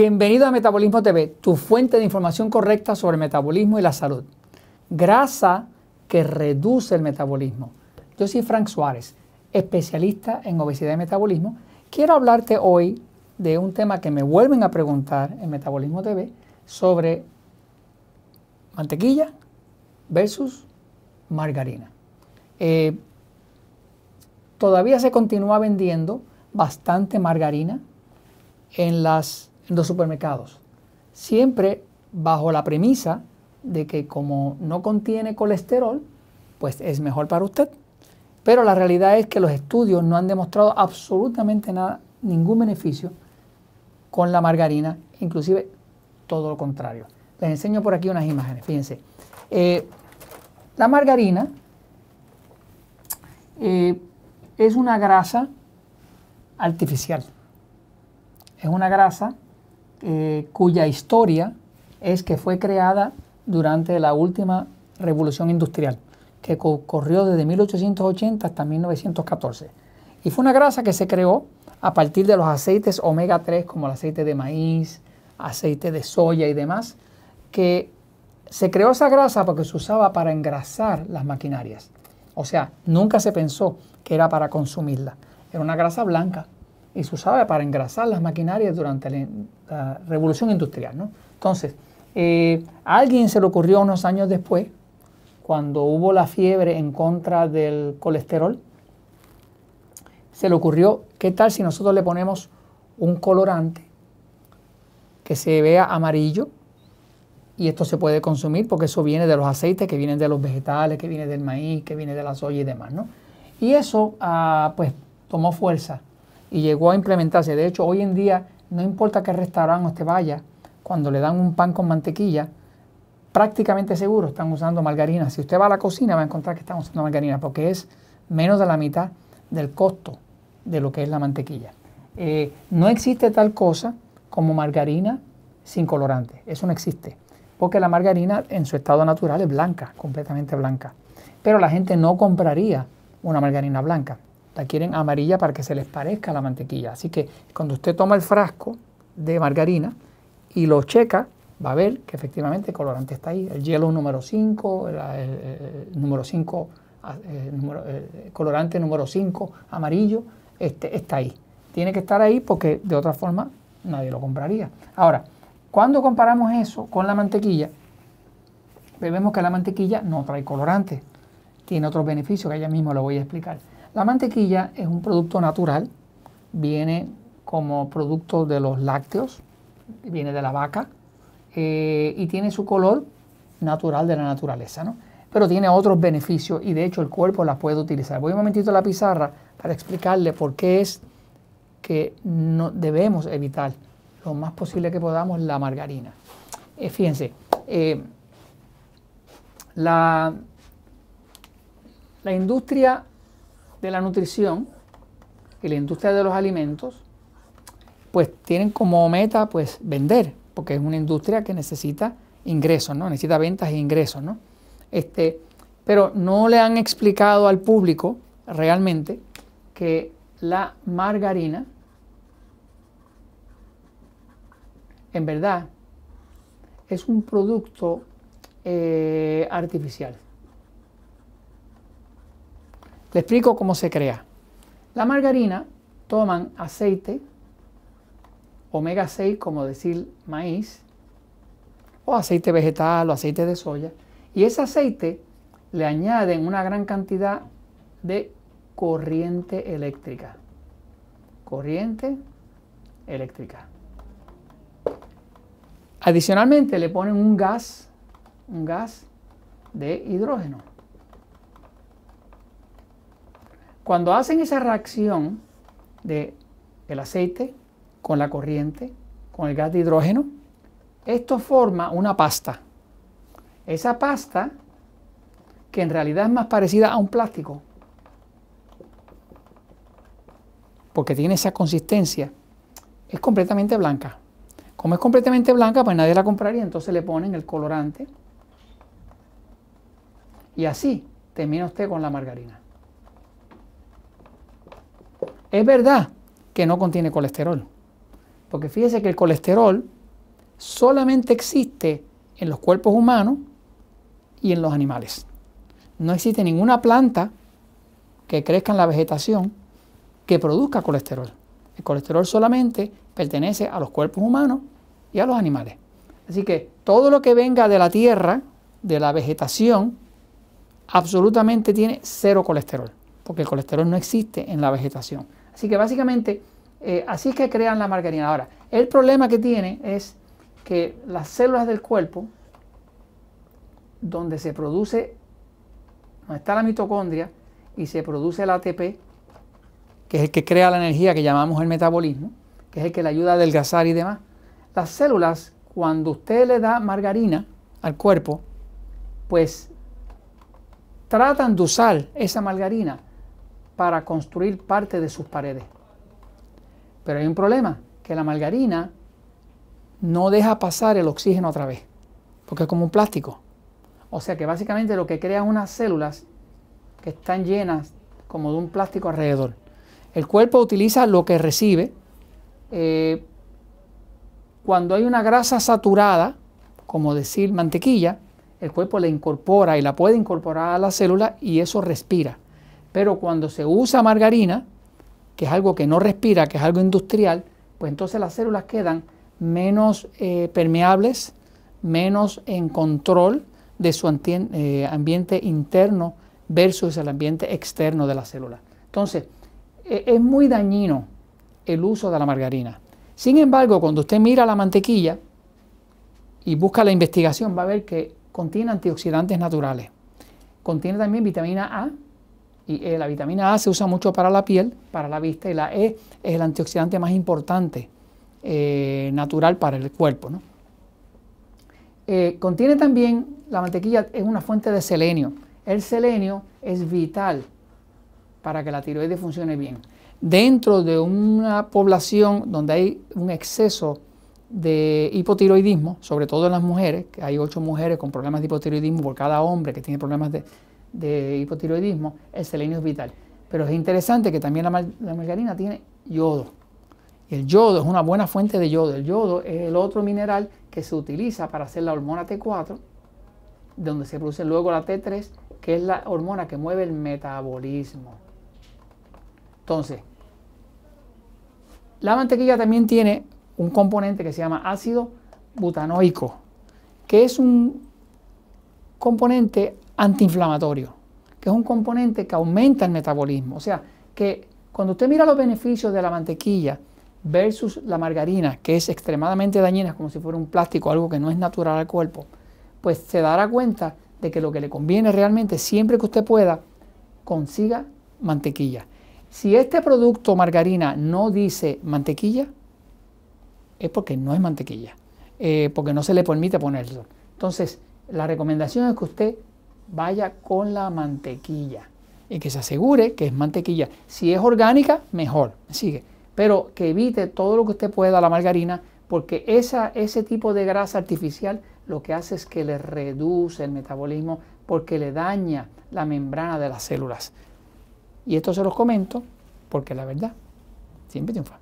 Bienvenido a Metabolismo TV, tu fuente de información correcta sobre metabolismo y la salud. Grasa que reduce el metabolismo. Yo soy Frank Suárez, especialista en obesidad y metabolismo. Quiero hablarte hoy de un tema que me vuelven a preguntar en Metabolismo TV sobre mantequilla versus margarina. Eh, todavía se continúa vendiendo bastante margarina en las los supermercados. Siempre bajo la premisa de que como no contiene colesterol, pues es mejor para usted. Pero la realidad es que los estudios no han demostrado absolutamente nada, ningún beneficio con la margarina, inclusive todo lo contrario. Les enseño por aquí unas imágenes, fíjense. Eh, la margarina eh, es una grasa artificial. Es una grasa eh, cuya historia es que fue creada durante la última revolución industrial, que ocurrió desde 1880 hasta 1914. Y fue una grasa que se creó a partir de los aceites omega 3 como el aceite de maíz, aceite de soya y demás, que se creó esa grasa porque se usaba para engrasar las maquinarias. O sea, nunca se pensó que era para consumirla. Era una grasa blanca y se usaba para engrasar las maquinarias durante la, revolución industrial. ¿no? Entonces, eh, a alguien se le ocurrió unos años después, cuando hubo la fiebre en contra del colesterol, se le ocurrió, ¿qué tal si nosotros le ponemos un colorante que se vea amarillo? Y esto se puede consumir porque eso viene de los aceites, que vienen de los vegetales, que viene del maíz, que viene de la soya y demás, ¿no? Y eso, ah, pues, tomó fuerza y llegó a implementarse. De hecho, hoy en día, no importa qué restaurante usted vaya, cuando le dan un pan con mantequilla, prácticamente seguro están usando margarina. Si usted va a la cocina va a encontrar que están usando margarina porque es menos de la mitad del costo de lo que es la mantequilla. Eh, no existe tal cosa como margarina sin colorante. Eso no existe. Porque la margarina en su estado natural es blanca, completamente blanca. Pero la gente no compraría una margarina blanca la quieren amarilla para que se les parezca la mantequilla. Así que cuando usted toma el frasco de margarina y lo checa, va a ver que efectivamente el colorante está ahí. El hielo número 5, el, número 5, ah, colorante número 5, amarillo, este, está ahí. Tiene que estar ahí porque de otra forma nadie lo compraría. Ahora, cuando comparamos eso con la mantequilla, vemos que la mantequilla no trae colorante. Tiene otros beneficios que ya mismo lo voy a explicar. La mantequilla es un producto natural, viene como producto de los lácteos, viene de la vaca eh, y tiene su color natural de la naturaleza, ¿no? Pero tiene otros beneficios y de hecho el cuerpo la puede utilizar. Voy un momentito a la pizarra para explicarle por qué es que no debemos evitar lo más posible que podamos la margarina. Eh, fíjense, eh, la, la industria de la nutrición y la industria de los alimentos, pues tienen como meta pues vender, porque es una industria que necesita ingresos, ¿no? Necesita ventas e ingresos, ¿no? Este, pero no le han explicado al público realmente que la margarina en verdad es un producto eh, artificial. Explico cómo se crea. La margarina toman aceite, omega 6, como decir maíz, o aceite vegetal o aceite de soya, y ese aceite le añaden una gran cantidad de corriente eléctrica. Corriente eléctrica. Adicionalmente le ponen un gas, un gas de hidrógeno. Cuando hacen esa reacción de aceite con la corriente, con el gas de hidrógeno, esto forma una pasta. Esa pasta, que en realidad es más parecida a un plástico, porque tiene esa consistencia, es completamente blanca. Como es completamente blanca, pues nadie la compraría, entonces le ponen el colorante. Y así termina usted con la margarina. Es verdad que no contiene colesterol, Porque fíjese que el colesterol solamente existe en los cuerpos humanos y en los animales. No existe ninguna planta que crezca en la vegetación que produzca colesterol. El colesterol solamente pertenece a los cuerpos humanos y a los animales. Así que todo lo que venga de la tierra, de la vegetación, absolutamente tiene cero colesterol, porque el colesterol no existe en la vegetación. Así que básicamente eh, así es que crean la margarina. Ahora, el problema que tiene es que las células del cuerpo, donde se produce, donde está la mitocondria y se produce el ATP, que es el que crea la energía que llamamos el metabolismo, que es el que le ayuda a adelgazar y demás, las células, cuando usted le da margarina al cuerpo, pues tratan de usar esa margarina para construir parte de sus paredes. Pero hay un problema, que la margarina no deja pasar el oxígeno otra vez, porque es como un plástico. O sea que básicamente lo que crea unas células que están llenas como de un plástico alrededor. El cuerpo utiliza lo que recibe. Eh, cuando hay una grasa saturada, como decir mantequilla, el cuerpo la incorpora y la puede incorporar a la célula y eso respira. Pero cuando se usa margarina, que es algo que no respira, que es algo industrial, pues entonces las células quedan menos eh, permeables, menos en control de su eh, ambiente interno versus el ambiente externo de la célula. Entonces, e, es muy dañino el uso de la margarina. Sin embargo, cuando usted mira la mantequilla y busca la investigación, va a ver que contiene antioxidantes naturales. Contiene también vitamina A y e. La vitamina A se usa mucho para la piel, para la vista, y la E es el antioxidante más importante eh, natural para el cuerpo. Eh, contiene también, la mantequilla es una fuente de selenio. El selenio es vital para que la tiroides funcione bien. Dentro de una población donde hay un exceso de hipotiroidismo, sobre todo en las mujeres, que hay ocho mujeres con problemas de hipotiroidismo por cada hombre que tiene problemas de, hipotiroidismo, el selenio es vital. Pero es interesante que también la, la margarina tiene yodo. El yodo es una buena fuente de yodo. El yodo es el otro mineral que se utiliza para hacer la hormona T4, donde se produce luego la T3, que es la hormona que mueve el metabolismo. Entonces, la mantequilla también tiene un componente que se llama ácido butanoico, que es un componente antiinflamatorio, que es un componente que aumenta el metabolismo. O sea, que cuando usted mira los beneficios de la mantequilla, versus la margarina, que es extremadamente dañina, como si fuera un plástico, algo que no es natural al cuerpo, pues se dará cuenta de que lo que le conviene realmente, siempre que usted pueda, consiga mantequilla. Si este producto margarina no dice mantequilla, es porque no es mantequilla, eh, porque no se le permite ponerlo. Entonces, la recomendación es que usted vaya con la mantequilla y que se asegure que es mantequilla. Si es orgánica, mejor. Sigue pero que evite todo lo que usted pueda la margarina, porque esa, ese tipo de grasa artificial lo que hace es que le reduce el metabolismo porque le daña la membrana de las células. Y esto se los comento porque la verdad siempre triunfa.